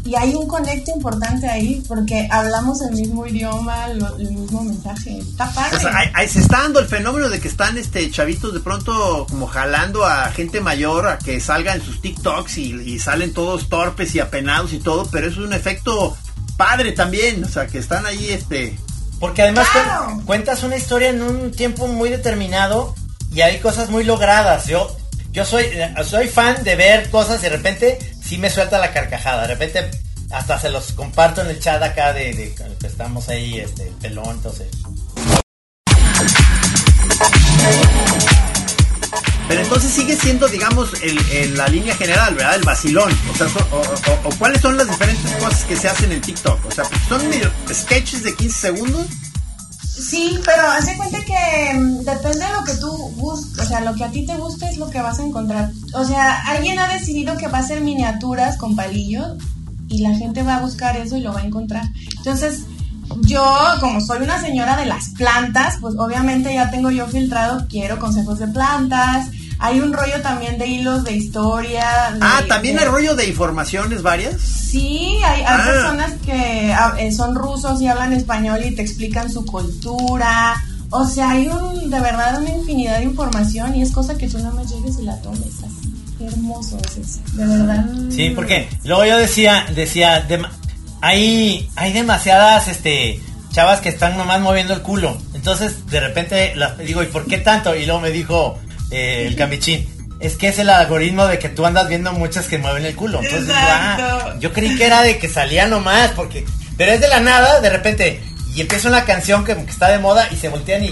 Y hay un conecto importante ahí porque hablamos el mismo idioma, lo- el mismo mensaje. Está padre. O sea, hay- hay- se está dando el fenómeno de que están este chavitos de pronto como jalando a gente mayor a que salga en sus TikToks y, y salen todos torpes y apenados y todo, pero es un efecto padre también, o sea, que están ahí este Porque además Claro. cuentas una historia en un tiempo muy determinado y hay cosas muy logradas. Yo, yo soy, soy fan de ver cosas y de repente sí me suelta la carcajada. De repente hasta se los comparto en el chat acá de, que estamos ahí, este, pelón, entonces. Pero entonces sigue siendo, digamos, el, el- la línea general, ¿verdad? El vacilón. O sea, son- o, o- o cuáles son las diferentes cosas que se hacen en TikTok. O sea, son sketches de 15 segundos. Sí, pero hace cuenta que mm, depende de lo que tú busques, o sea, lo que a ti te guste es lo que vas a encontrar. O sea, alguien ha decidido que va a hacer miniaturas con palillos y la gente va a buscar eso y lo va a encontrar. Entonces, yo, como soy una señora de las plantas, pues obviamente ya tengo yo filtrado, quiero consejos de plantas. Hay un rollo también de hilos de historia. de- Ah, también de- hay rollo de informaciones varias. Sí, hay, hay Ah. personas que ah, eh, son rusos y hablan español y te explican su cultura. O sea, hay un, de verdad una infinidad de información y es cosa que tú nada más llegues y la tomes así. Qué hermoso es eso, de verdad. Sí, porque luego yo decía, decía, dema- hay, hay demasiadas, este, chavas que están nomás moviendo el culo. Entonces, de repente, las, digo, ¿y por qué tanto? Y luego me dijo eh, el camichín, es que es el algoritmo de que tú andas viendo muchas que mueven el culo. Entonces, ah, yo creí que era de que salía nomás, porque, pero es de la nada, de repente, y empieza una canción que, que está de moda y se voltean y,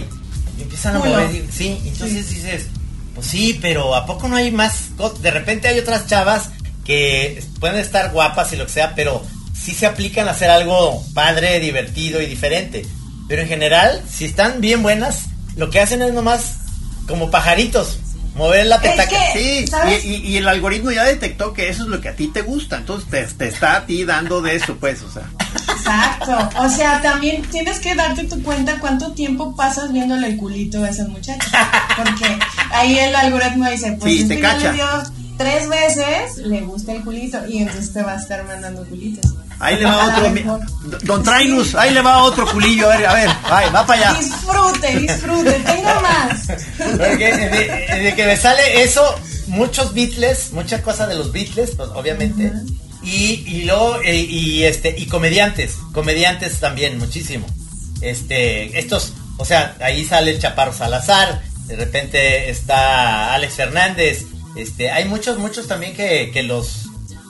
y empiezan a mover. y- sí, entonces dices, pues sí, pero ¿a poco no hay más? De repente hay otras chavas que pueden estar guapas y lo que sea, pero sí se aplican a hacer algo padre, divertido y diferente. Pero en general, si están bien buenas, lo que hacen es nomás como pajaritos, mover la Es petaca. que- Sí, ¿Sabes? y, y- y el algoritmo ya detectó que eso es lo que a ti te gusta, entonces te, te está a ti dando de eso, pues, o sea. Exacto. O sea, también tienes que darte tu cuenta cuánto tiempo pasas viéndole el culito a esas muchachas. Porque ahí el algoritmo dice, pues Sí, este te cacha. le dio tres veces, le gusta el culito y entonces te va a estar mandando culitos. Ahí le va otro, don Trainus, ahí le va otro culillo, a ver, a ver, va para allá. Disfrute, disfrute, tenga más. Porque de, de que me sale eso, muchos Beatles, muchas cosas de los Beatles, pues obviamente. Y, y luego, eh, y este, y comediantes, comediantes también, muchísimo. Este, estos, o sea, ahí sale el Chaparro Salazar, de repente está Alex Hernández, este, hay muchos, muchos también que, que los,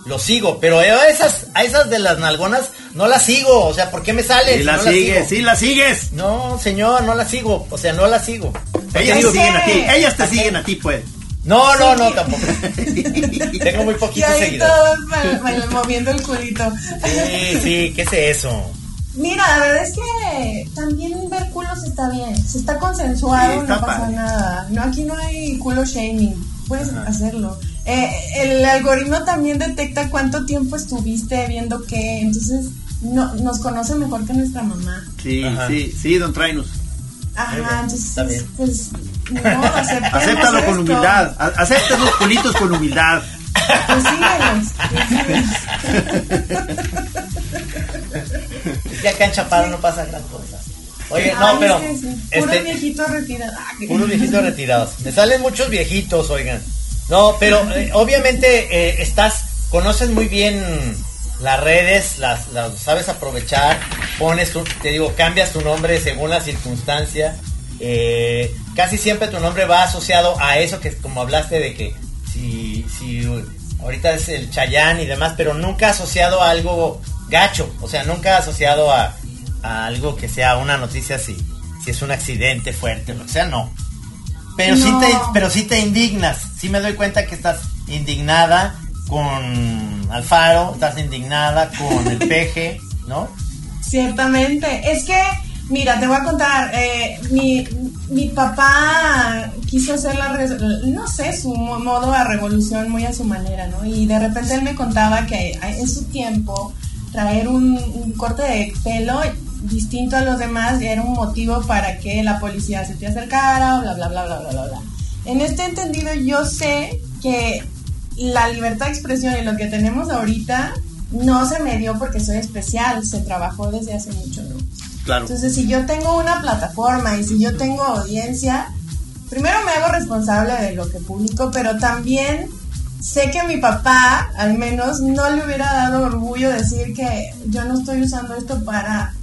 los sigo, pero a esas, a esas de las nalgonas no las sigo, o sea, ¿por qué me sale? Sí si la no sigues, sigo? sí la sigues. No, señor, no la sigo, o sea, no la sigo. Ellas te siguen a ti. Ellas te siguen a ti, pues. No, no, no, tampoco. Tengo muy Y poquitos ahí seguidores. todos moviendo el culito. Sí, sí, ¿qué es eso? Mira, la verdad es que también ver culos está bien. Si está consensuado, Sí, está no pasa padre. nada. No, aquí no hay culo shaming. Puedes hacerlo. Eh, el algoritmo también detecta cuánto tiempo estuviste viendo qué. Entonces, no, nos conoce mejor que nuestra mamá. Sí, Ajá. sí, sí, don Trainus. Ajá, entonces, está bien. pues, aceptemos Acéptalo con humildad. Acepta los culitos con humildad. Pues síguelos, pues. Ya acá en Chaparro no pasa gran cosa. Oye, Ay, no, pero. es que sí, Puros Este, viejitos retirados. Ah, que- puros viejitos retirados. Me salen muchos viejitos, oigan. No, pero eh, obviamente eh, estás. Conoces muy bien las redes, las, sabes aprovechar. Pones tu. Te digo, cambias tu nombre según la circunstancia. Eh, casi siempre tu nombre va asociado a eso que, como hablaste de que si, si ahorita es el Chayán y demás, pero nunca asociado a algo gacho, o sea, nunca asociado a, a algo que sea una noticia si, si es un accidente fuerte, o sea, no. Pero sí te, pero sí te indignas, sí me doy cuenta que estás indignada con Alfaro, estás indignada con el peje, ¿no? Ciertamente. Es que, mira, te voy a contar. eh, mi, mi papá quiso hacer la, no sé, su mo- modo a revolución muy a su manera, ¿no? Y de repente él me contaba que en su tiempo traer un, un corte de pelo distinto a los demás era un motivo para que la policía se te acercara, bla, bla, bla, bla, bla, bla, bla. En este entendido yo sé que la libertad de expresión y lo que tenemos ahorita no se me dio porque soy especial, se trabajó desde hace mucho, ¿no? Claro. Entonces, si yo tengo una plataforma y si yo tengo audiencia, primero me hago responsable de lo que publico, pero también sé que mi papá, al menos, no le hubiera dado orgullo decir que yo no estoy usando esto para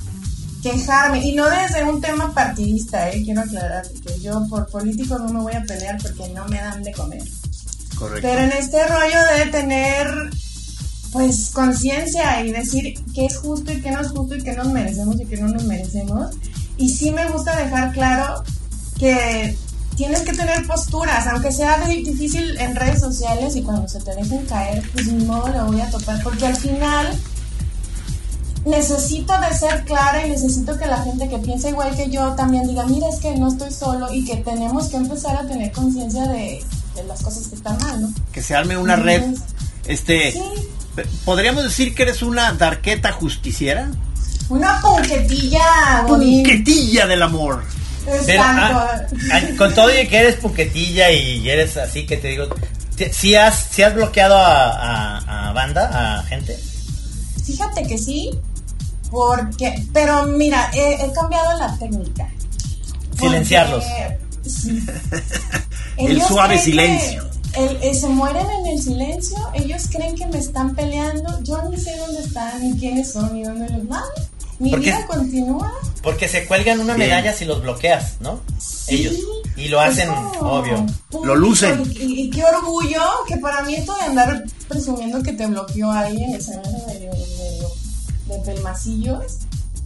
quejarme. Y no desde un tema partidista, ¿eh? quiero aclarar que yo por políticos no me voy a pelear porque no me dan de comer. Correcto. Pero en este rollo de tener pues conciencia y decir qué es justo y qué no es justo y qué nos merecemos y qué no nos merecemos. Y sí me gusta dejar claro que tienes que tener posturas, aunque sea difícil en redes sociales y cuando se te dejen caer, pues ni modo lo voy a topar, porque al final necesito de ser clara y necesito que la gente que piensa igual que yo también diga, mira, es que no estoy solo y que tenemos que empezar a tener conciencia de, de las cosas que están mal, ¿no? Que se arme una red. Este. Sí. ¿Podríamos decir que eres una darqueta justiciera? Una punquetilla, Godín. Punquetilla del amor. Pero, ah, ah, con todo y que eres puquetilla y eres así que te digo, ¿sí has, sí has bloqueado a, a- a banda, a gente? Fíjate que sí, porque, pero mira, he, he cambiado la técnica. Porque, Silenciarlos. sí. El suave silencio. el- eh, se mueren en el silencio, ellos creen que me están peleando, yo ni sé dónde están, ni quiénes son, ni dónde los van. Mi vida continúa. Porque se cuelgan una medalla si los bloqueas, ¿no? Sí, Ellos. Y lo hacen, obvio. público, Lo lucen. Y, y- y qué orgullo que para mí esto de andar presumiendo que te bloqueó alguien es medio, medio de pelmacillos,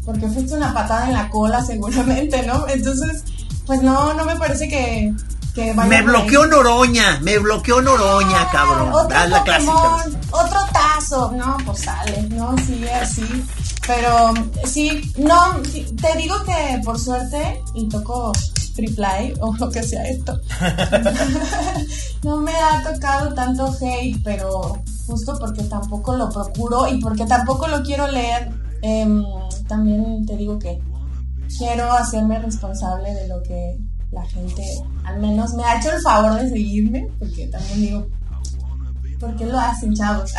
porque fuiste una patada en la cola seguramente, ¿no? Entonces, pues no, no me parece que, que vaya Me bloqueó Noroña, me bloqueó Noroña, Ah, cabrón. Otro la Pokémon, clásica. otro tazo. No, pues sale, no, sigue así. Pero sí, no, sí, te digo que por suerte, y toco triple o lo que sea esto, no me ha tocado tanto hate, pero justo porque tampoco lo procuro y porque tampoco lo quiero leer, em, también te digo que quiero hacerme responsable de lo que la gente al menos me ha hecho el favor de seguirme, porque también digo, ¿por qué lo hacen, chavos?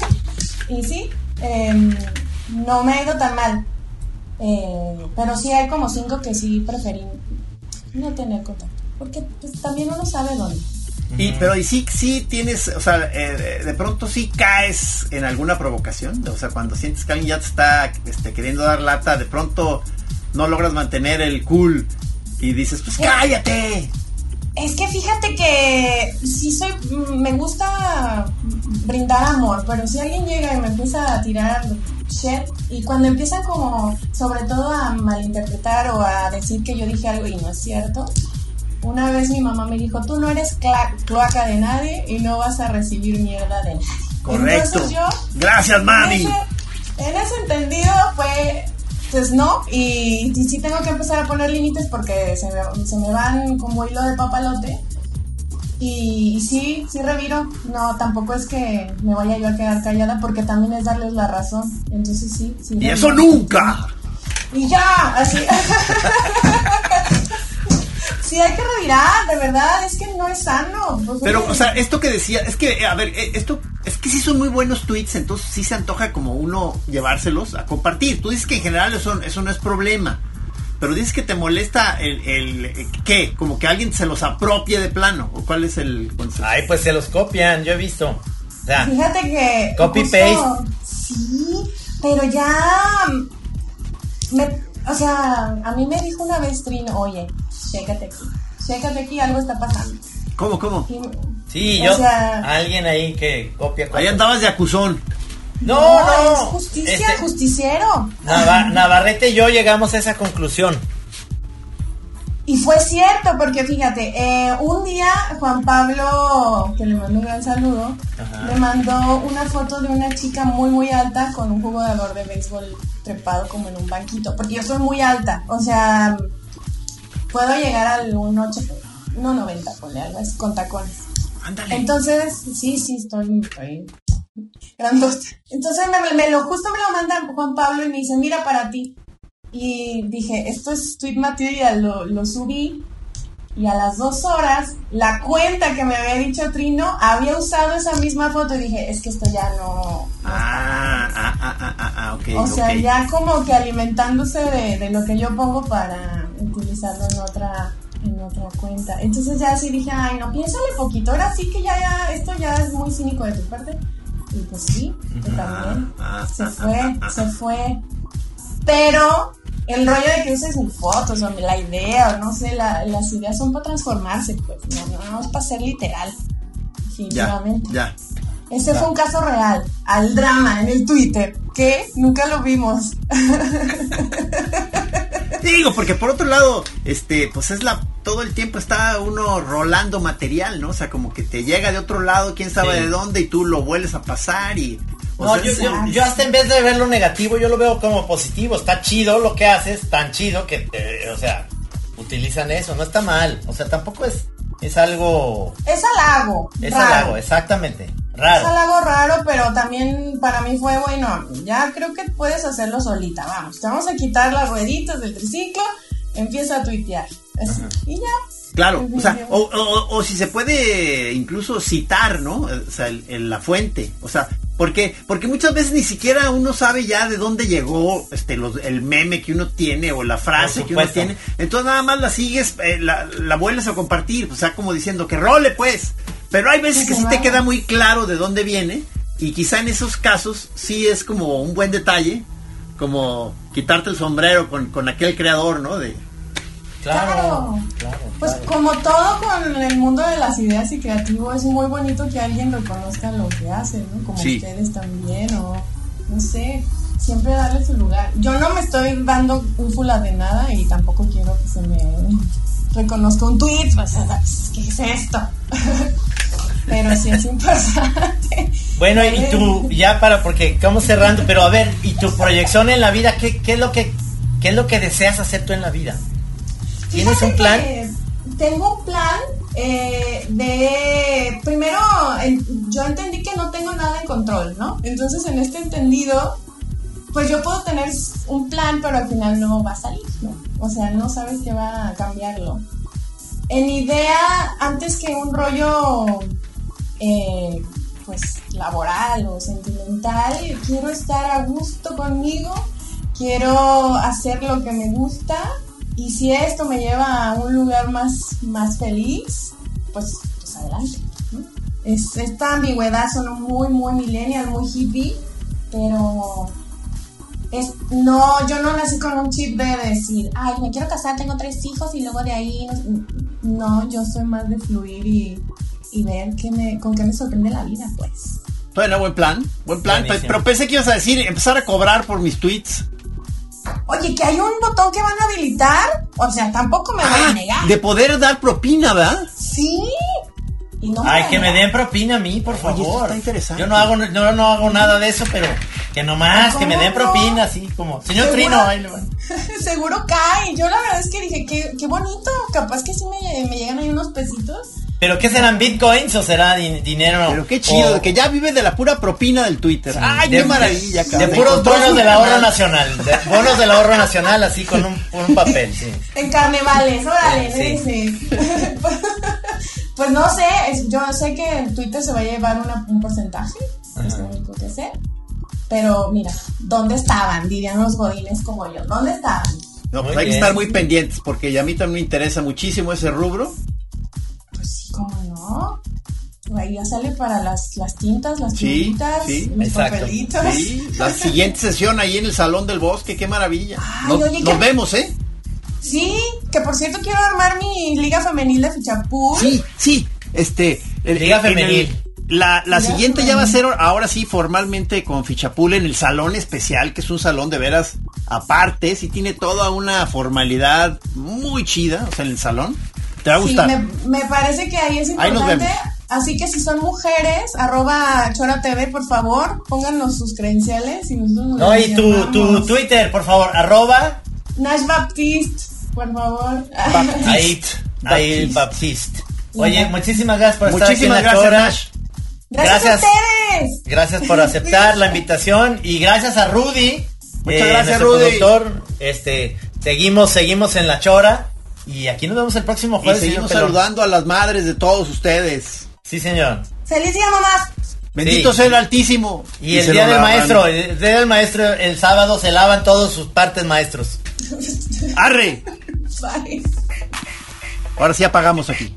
y sí, em, no me ha ido tan mal, eh, pero sí hay como cinco que sí preferí no tener contacto, porque pues, también uno sabe dónde. Y, pero y sí, sí tienes, o sea, eh, de pronto sí caes en alguna provocación. O sea, cuando sientes que alguien ya te está este, queriendo dar lata, de pronto no logras mantener el cool y dices, pues cállate. Es que fíjate que sí soy, me gusta brindar amor, pero si alguien llega y me empieza a tirar shit y cuando empiezan como sobre todo a malinterpretar o a decir que yo dije algo y no es cierto, una vez mi mamá me dijo, tú no eres cloaca de nadie y no vas a recibir mierda de nadie. Correcto. Gracias, mami. En ese, entendido fue, pues no, y, sí tengo que empezar a poner límites porque se me, se me van como hilo de papalote. Y, sí, sí reviro. No, tampoco es que me vaya yo a quedar callada porque también es darles la razón. Entonces sí, sí. Y eso nunca. Y ya, así. sí, hay que revirar, de verdad, es que no es sano. Pues, Pero, o sea, esto que decía, es que, a ver, eh, esto, es que sí son muy buenos tweets, entonces sí se antoja como uno llevárselos a compartir. Tú dices que en general eso, eso no es problema. Pero dices que te molesta el, el, ¿qué? Como que alguien se los apropie de plano. ¿O cuál es el concepto? Ay, pues se los copian, yo he visto. O sea, Fíjate que. Copy paste. Sí, pero ya. Me, o sea, a mí me dijo una vez Trino, oye, chécate aquí. Chécate aquí, algo está pasando. ¿Cómo, cómo? sí, yo. alguien ahí que copia. Ahí andabas de acusón. No, no, Es justicia, este, justiciero. Navarrete y yo llegamos a esa conclusión. Y fue cierto, porque fíjate, eh, un día Juan Pablo, que le mando un gran saludo, le mandó una foto de una chica muy, muy alta con un jugador de béisbol trepado como en un banquito, porque yo soy muy alta, o sea, puedo llegar al 1,80, 1,90, ponle algo con tacones. Ándale. Entonces, sí, sí, estoy, estoy entonces me, lo, justo me lo manda Juan Pablo y me dice, mira para ti. Y dije, esto es tweet material, lo, lo subí. Y a las dos horas, la cuenta que me había dicho Trino había usado esa misma foto y dije, es que esto ya no... Ah, ah, ah, ah, ah, ah ok. O sea, ya como que alimentándose de, de lo que yo pongo para utilizarlo en otra en otra cuenta. Entonces ya así dije, ay, no, piénsale poquito, ahora sí que ya, ya, esto ya es muy cínico de tu parte. Y pues sí, que también se fue, se fue. Pero el rollo de que uses mis fotos o la idea o no sé, las ideas son para transformarse, pues no, no, es para ser literal. Definitivamente. Ya, Ese fue un caso real, al drama en el Twitter, que nunca lo vimos. Digo, porque por otro lado, este, pues es la, todo el tiempo está uno rolando material, ¿no? O sea, como que te llega de otro lado, quién sabe de dónde, y tú lo vuelves a pasar y... No, yo, yo, hasta en vez de verlo negativo, yo lo veo como positivo. Está chido lo que haces, tan chido que, o sea, utilizan eso, no está mal. O sea, tampoco es, es algo... Es halago. Es halago, exactamente. Raro. Es algo raro, pero también para mí fue bueno. Ya creo que puedes hacerlo solita. Vamos, te vamos a quitar las rueditas del triciclo. Empieza a tuitear. y ya. Claro, o sea, o, si se puede incluso citar, ¿no? O sea, en la fuente. O sea, porque, porque muchas veces ni siquiera uno sabe ya de dónde llegó este los, el meme que uno tiene o la frase que uno tiene. Entonces nada más la sigues, eh, la, la vuelves a compartir. O sea, como diciendo que role pues. Pero hay veces que sí te queda muy claro de dónde viene y quizá en esos casos sí es como un buen detalle, como quitarte el sombrero con, con aquel creador, ¿no? De, Claro, claro, Pues como todo con el mundo de las ideas y creativo, es muy bonito que alguien reconozca lo que hace, ¿no? Como ustedes también, o no sé, siempre darle su lugar. Yo no me estoy dando un fula de nada y tampoco quiero que se me reconozca un tweet, pues, ¿qué es esto? pero sí es importante. Bueno, y tú, ya para, porque estamos cerrando, pero a ver, ¿y tu proyección en la vida? ¿Qué, qué es, lo que, qué es lo que deseas hacer tú en la vida? ¿Tienes un plan? Tengo un plan eh, de, primero, yo entendí que no tengo nada en control, ¿no? Entonces, en este entendido, pues yo puedo tener un plan, pero al final no va a salir, ¿no? O sea, no sabes qué va a cambiarlo. En idea, antes que un rollo eh, pues laboral o sentimental, quiero estar a gusto conmigo, quiero hacer lo que me gusta y si esto me lleva a un lugar más, más feliz, pues, pues adelante. Es, esta ambigüedad son muy, muy millennial, muy hippie, pero es, no, yo no nací con un chip de decir, ay, me quiero casar, tengo tres hijos y luego de ahí, no, yo soy más de fluir y, y ver qué me, con qué me sorprende la vida, pues. Bueno, buen plan, buen plan. Pero pensé que ibas a decir empezar a cobrar por mis tweets. Oye, que hay un botón que van a habilitar O sea, tampoco me voy a negar. de poder dar propina, ¿verdad? Sí. Y no Ay, que me den propina a mí, por Oye, favor. está interesante. Yo no hago, no, no hago nada de eso, pero que nomás, que me den propina, así como. Señor ¿Seguro? Trino, ahí le. Seguro cae. Yo la verdad es que dije, qué, qué bonito. Capaz que sí me, me llegan ahí unos pesitos. ¿Pero qué serán bitcoins o será din- dinero? Pero qué chido, o- que ya vive de la pura propina del Twitter. Ay, de- qué maravilla, De, cabrón. puros Encontró bonos del ahorro nacional. De bonos del ahorro nacional, así con un, un papel, sí. En carnavales, órale, Sí. sí. pues no sé, es- yo sé que el Twitter se va a llevar una- un porcentaje, es lo único que sé. Pero mira, ¿dónde estaban? Dirían los godines como yo. ¿Dónde estaban? No, pues Muy hay que estar muy pendientes porque ya a mí también me interesa muchísimo ese rubro. Ahí ya sale para las, las tintas, las Sí, tintitas, sí, los exacto. papelitos. Sí, la siguiente sesión ahí en el Salón del Bosque, qué maravilla. Ay, Nos, oye, nos ¿qué- vemos, ¿eh? Sí, que por cierto quiero armar mi liga femenil de fichapul. Sí, sí, este... el- Liga el- femenil. la la Liga siguiente ya va a ser ahora sí formalmente con Fichapul en el salón especial, que es un salón de veras aparte, sí tiene toda una formalidad muy chida, o sea, en el salón. Te va a Sí, me, me parece que ahí es Ahí nos importante. vemos. Así que si son mujeres, arroba Chora TV, por favor, pónganos sus credenciales y nosotros nos No, y tu, tu. Twitter, por favor, arroba Nash Baptiste, por favor. ahí, ahí Baptiste. Baptiste. Oye, muchísimas gracias por estar aquí en Muchísimas la gracias, Chora. Nash. Gracias, Gracias. a ustedes. Gracias por aceptar la invitación y gracias a Rudy. Muchas eh, gracias, Rudy. productor. Este, seguimos, seguimos en la chora y aquí nos vemos el próximo Y jueves. seguimos señor Pelón. saludando a las madres de todos ustedes. Sí, señor. ¡Feliz día, mamás! Bendito Sí. sea el Altísimo. Y, el día del maestro, el día del maestro, el sábado se lavan todos sus partes maestros. Arre. Bye. Ahora sí apagamos aquí.